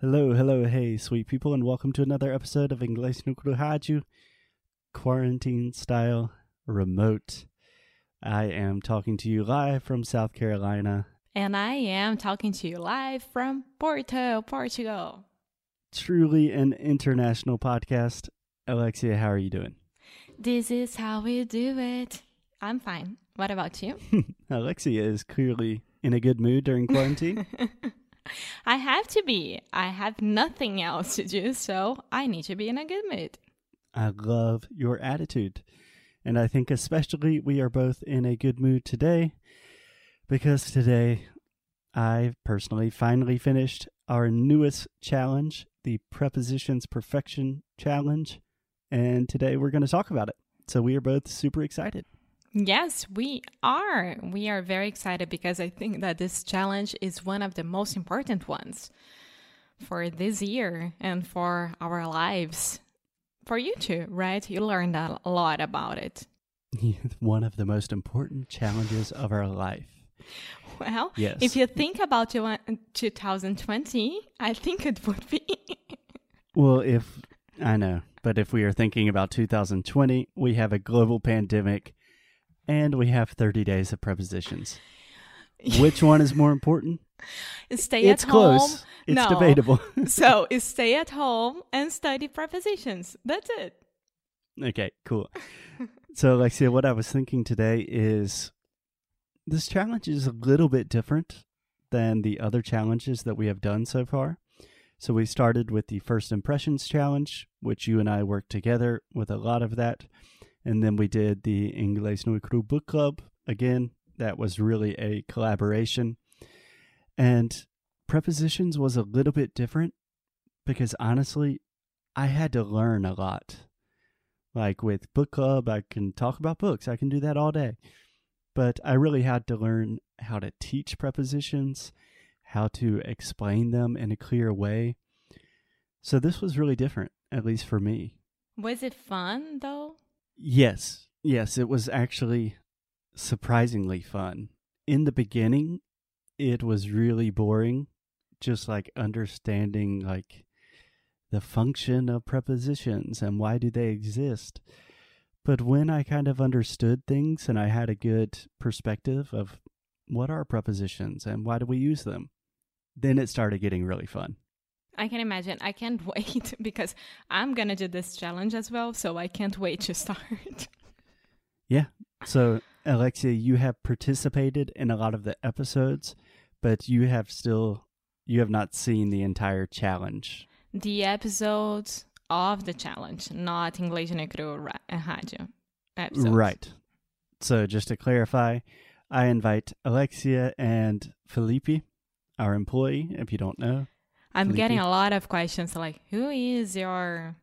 Hello, hello, hey, sweet people, and welcome to another episode of Inglês no Rádio, quarantine style, remote. I am talking to you live from South Carolina. And I am talking to you live from Porto, Portugal. Truly an international podcast. Alexia, how are you doing? This is how we do it. I'm fine. What about you? Alexia is clearly in a good mood during quarantine. I have to be. I have nothing else to do, so I need to be in a good mood. I love your attitude. And I think especially we are both in a good mood today because today I personally finally finished our newest challenge, the Prepositions Perfection Challenge. And today we're going to talk about it. So we are both super excited. Yes, we are. We are very excited because I think that this challenge is one of the most important ones for this year and for our lives. For you too, right? You learned a lot about it. one of the most important challenges of our life. Well, yes. if you think about 2020, uh, I think it would be. well, if I know, but if we are thinking about 2020, we have a global pandemic and we have 30 days of prepositions. Which one is more important? Stay it's at close. home. It's no. debatable. so stay at home and study prepositions. That's it. Okay, cool. so, Alexia, what I was thinking today is this challenge is a little bit different than the other challenges that we have done so far. So, we started with the first impressions challenge, which you and I worked together with a lot of that. And then we did the Inglês na Crua book club. Again, that was really a collaboration. And prepositions was a little bit different because honestly, I had to learn a lot. Like with book club, I can talk about books, I can do that all day. But I really had to learn how to teach prepositions, how to explain them in a clear way. So this was really different, at least for me. Was it fun though? Yes, yes, it was actually surprisingly fun. In the beginning, it was really boring, just like understanding like the function of prepositions and why do they exist. But when I kind of understood things and I had a good perspective of what are prepositions and why do we use them, then it started getting really fun. I can imagine. I can't wait because I'm going to do this challenge as well. So I can't wait to start. yeah. So, Alexia, you have participated in a lot of the episodes, but you have still, you have not seen the entire challenge. The episodes of the challenge, not Inglês na Crua Rádio episodes. Right. So, just to clarify, I invite Alexia and Felipe, our employee, if you don't know, I'm getting a lot of questions like, who is your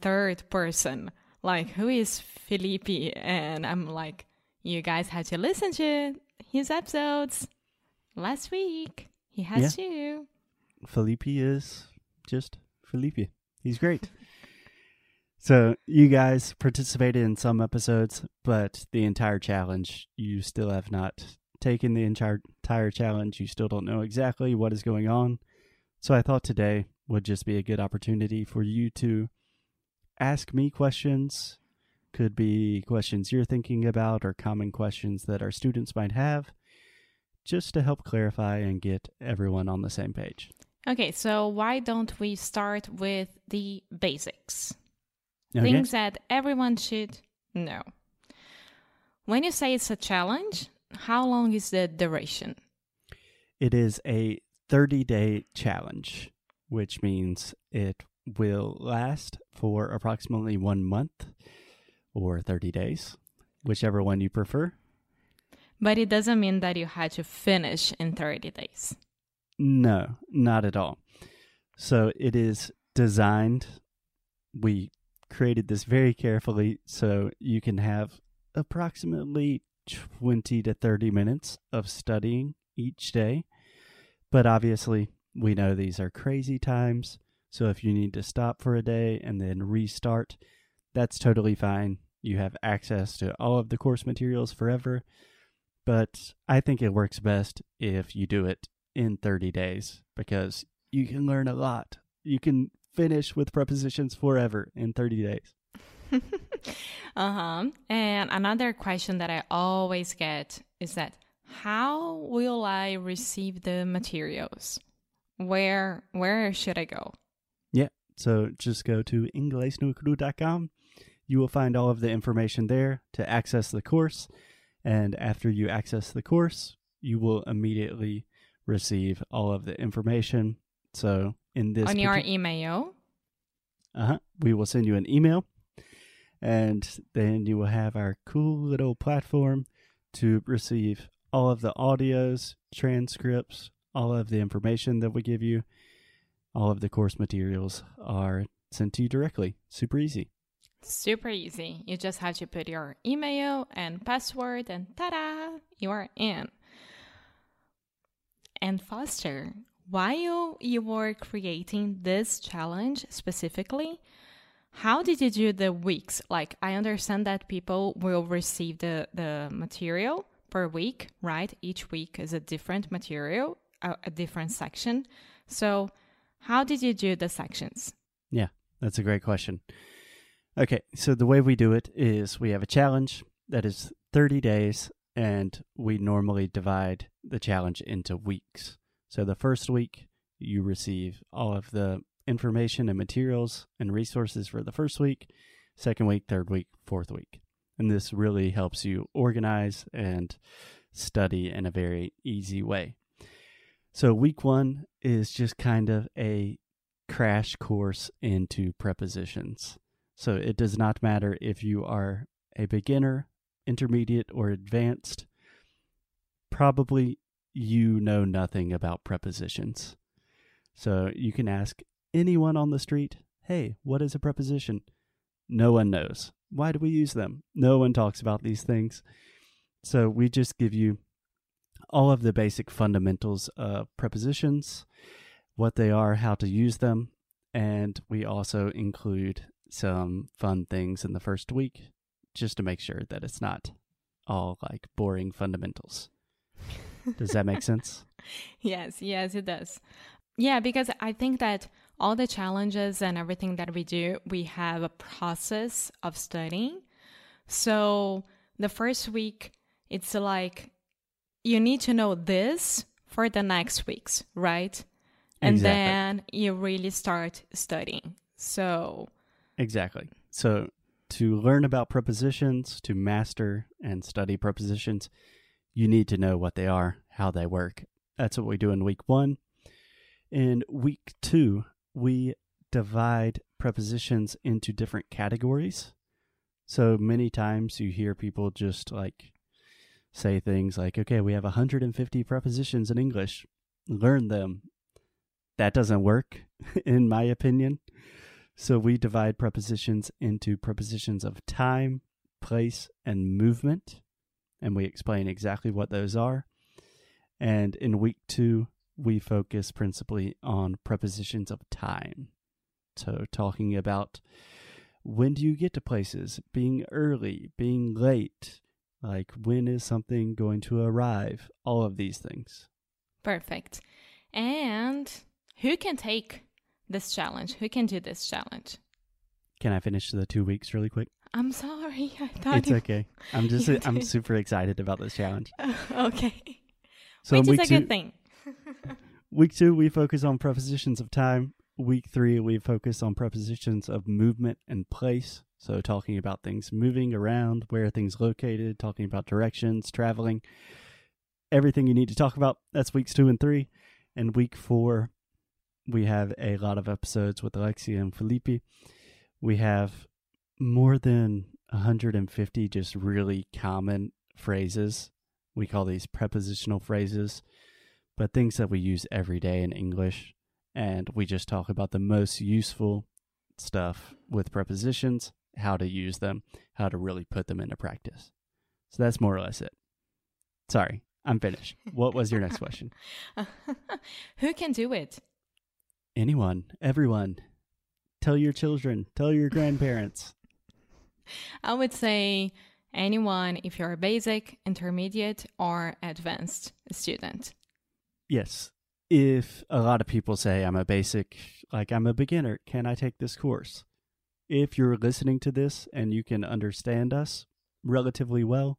third person? Like, who is Felipe? And I'm like, you guys had to listen to his episodes last week. He has yeah. to. Felipe is just Felipe. He's great. so, you guys participated in some episodes, but the entire challenge, you still have not taken the entire, entire challenge. You still don't know exactly what is going on. So I thought today would just be a good opportunity for you to ask me questions. Could be questions you're thinking about or common questions that our students might have, just to help clarify and get everyone on the same page. Okay, so why don't we start with the basics? Okay. Things that everyone should know. When you say it's a challenge, how long is the duration? It is a 30 day challenge, which means it will last for approximately one month or 30 days, whichever one you prefer. But it doesn't mean that you had to finish in 30 days. No, not at all. So it is designed, we created this very carefully so you can have approximately 20 to 30 minutes of studying each day but obviously, we know these are crazy times. So if you need to stop for a day and then restart, that's totally fine. You have access to all of the course materials forever. But I think it works best if you do it in 30 days because you can learn a lot You can finish with prepositions forever in 30 days. uh huh. And another question that I always get is that how will I receive the materials? Where where should I go? Yeah. So just go to inglesnacrua.com. You will find all of the information there to access the course. And after you access the course, you will immediately receive all of the information. So in this on your email. Uh huh. We will send you an email, and then you will have our cool little platform to receive all of the audios, transcripts, all of the information that we give you. All of the course materials are sent to you directly. Super easy. Super easy. You just have to put your email and password, and ta da, you are in. And Foster, while you were creating this challenge specifically, how did you do the weeks? Like, I understand that people will receive the, the material per week, right? Each week is a different material, a, a different section. So, how did you do the sections? Yeah, that's a great question. Okay, so the way we do it is we have a challenge that is 30 days, and we normally divide the challenge into weeks. So the first week, you receive all of the information and materials and resources for the first week, second week, third week, fourth week. And this really helps you organize and study in a very easy way. So, week one is just kind of a crash course into prepositions. So, it does not matter if you are a beginner, intermediate, or advanced. Probably you know nothing about prepositions. So, you can ask anyone on the street, hey, what is a preposition? No one knows. Why do we use them? No one talks about these things. So, we just give you all of the basic fundamentals of prepositions, what they are, how to use them, and we also include some fun things in the first week just to make sure that it's not all like boring fundamentals. Does that make sense? yes, yes, it does. Yeah, because I think that all the challenges and everything that we do, we have a process of studying. So the first week, it's like you need to know this for the next weeks, right? And Exactly. then you really start studying. So, Exactly. So, to learn about prepositions, to master and study prepositions, you need to know what they are, how they work. That's what we do in week one. In week two, we divide prepositions into different categories. So many times you hear people just like say things like, okay, we have 150 prepositions in English, learn them. That doesn't work, in my opinion. So we divide prepositions into prepositions of time, place, and movement, and we explain exactly what those are. And in week two, we focus principally on prepositions of time. So talking about when do you get to places, being early, being late, like when is something going to arrive, all of these things. perfect. And who can take this challenge? Who can do this challenge? Can I finish the two weeks really quick? I'm sorry. I thought It's okay. I'm just I'm super excited about this challenge. okay. So Which is a two, good thing. Week two we focus on prepositions of time. Week three we focus on prepositions of movement and place. So talking about things moving around, where things located, talking about directions, traveling, everything you need to talk about. That's weeks two and three. And week four we have a lot of episodes with Alexia and Felipe. We have more than 150 just really common phrases. We call these prepositional phrases, but things that we use every day in English. And we just talk about the most useful stuff with prepositions, how to use them, how to really put them into practice. So that's more or less it. Sorry, I'm finished. What was your next question? who can do it? Anyone, everyone, tell your children, tell your grandparents. I would say anyone if you're a basic, intermediate, or advanced student. Yes, if a lot of people say I'm a basic, like I'm a beginner, can I take this course? If you're listening to this and you can understand us relatively well,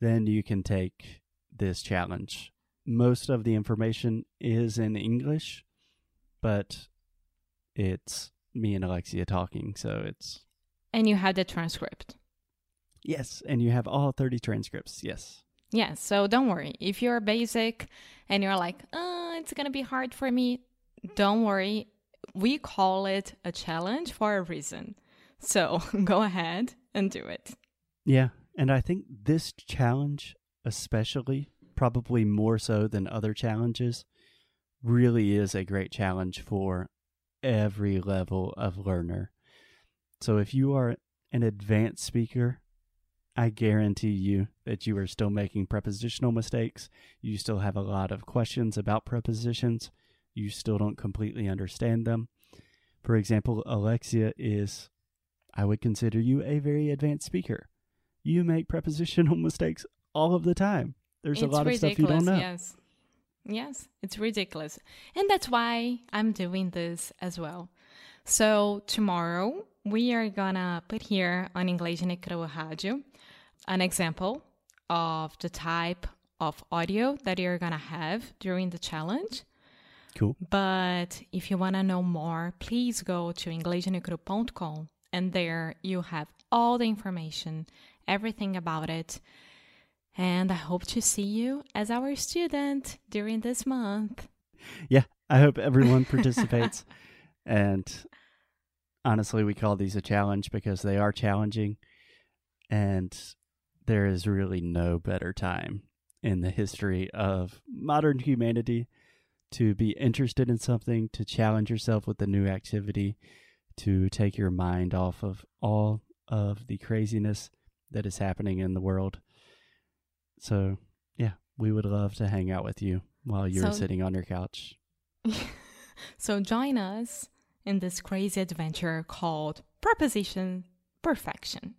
then you can take this challenge. Most of the information is in English, but it's me and Alexia talking, so it's And you have the transcript. yes, and you have all 30 transcripts. Yes. Yeah, so don't worry. If you're basic and you're like, uh, it's gonna be hard for me, don't worry. We call it a challenge for a reason. So go ahead and do it. Yeah, and I think this challenge, especially, probably more so than other challenges, really is a great challenge for every level of learner. So if you are an advanced speaker, I guarantee you that you are still making prepositional mistakes. You still have a lot of questions about prepositions. You still don't completely understand them. For example, Alexia is, I would consider you a very advanced speaker you make prepositional mistakes all of the time. There's it's a lot of stuff you don't know. Yes. Yes, it's ridiculous. And that's why I'm doing this as well. So, tomorrow we are gonna put here on Inglês na Crua Rádio an example of the type of audio that you're gonna have during the challenge. Cool. But if you wanna know more, please go to inglesnacrua.com and there you have all the information, everything about it. And I hope to see you as our student during this month. Yeah, I hope everyone participates. and honestly, we call these a challenge because they are challenging. And there is really no better time in the history of modern humanity to be interested in something, to challenge yourself with a new activity, to take your mind off of all of the craziness that is happening in the world. So, yeah, we would love to hang out with you while you're So- sitting on your couch. So join us in this crazy adventure called Preposition Perfection.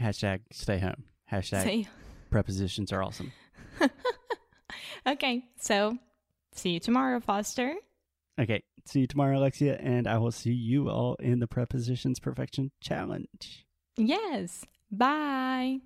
Hashtag stay home. Hashtag prepositions are awesome. okay, so see you tomorrow, Foster. Okay, see you tomorrow, Alexia, and I will see you all in the Prepositions Perfection Challenge. Yes. Bye.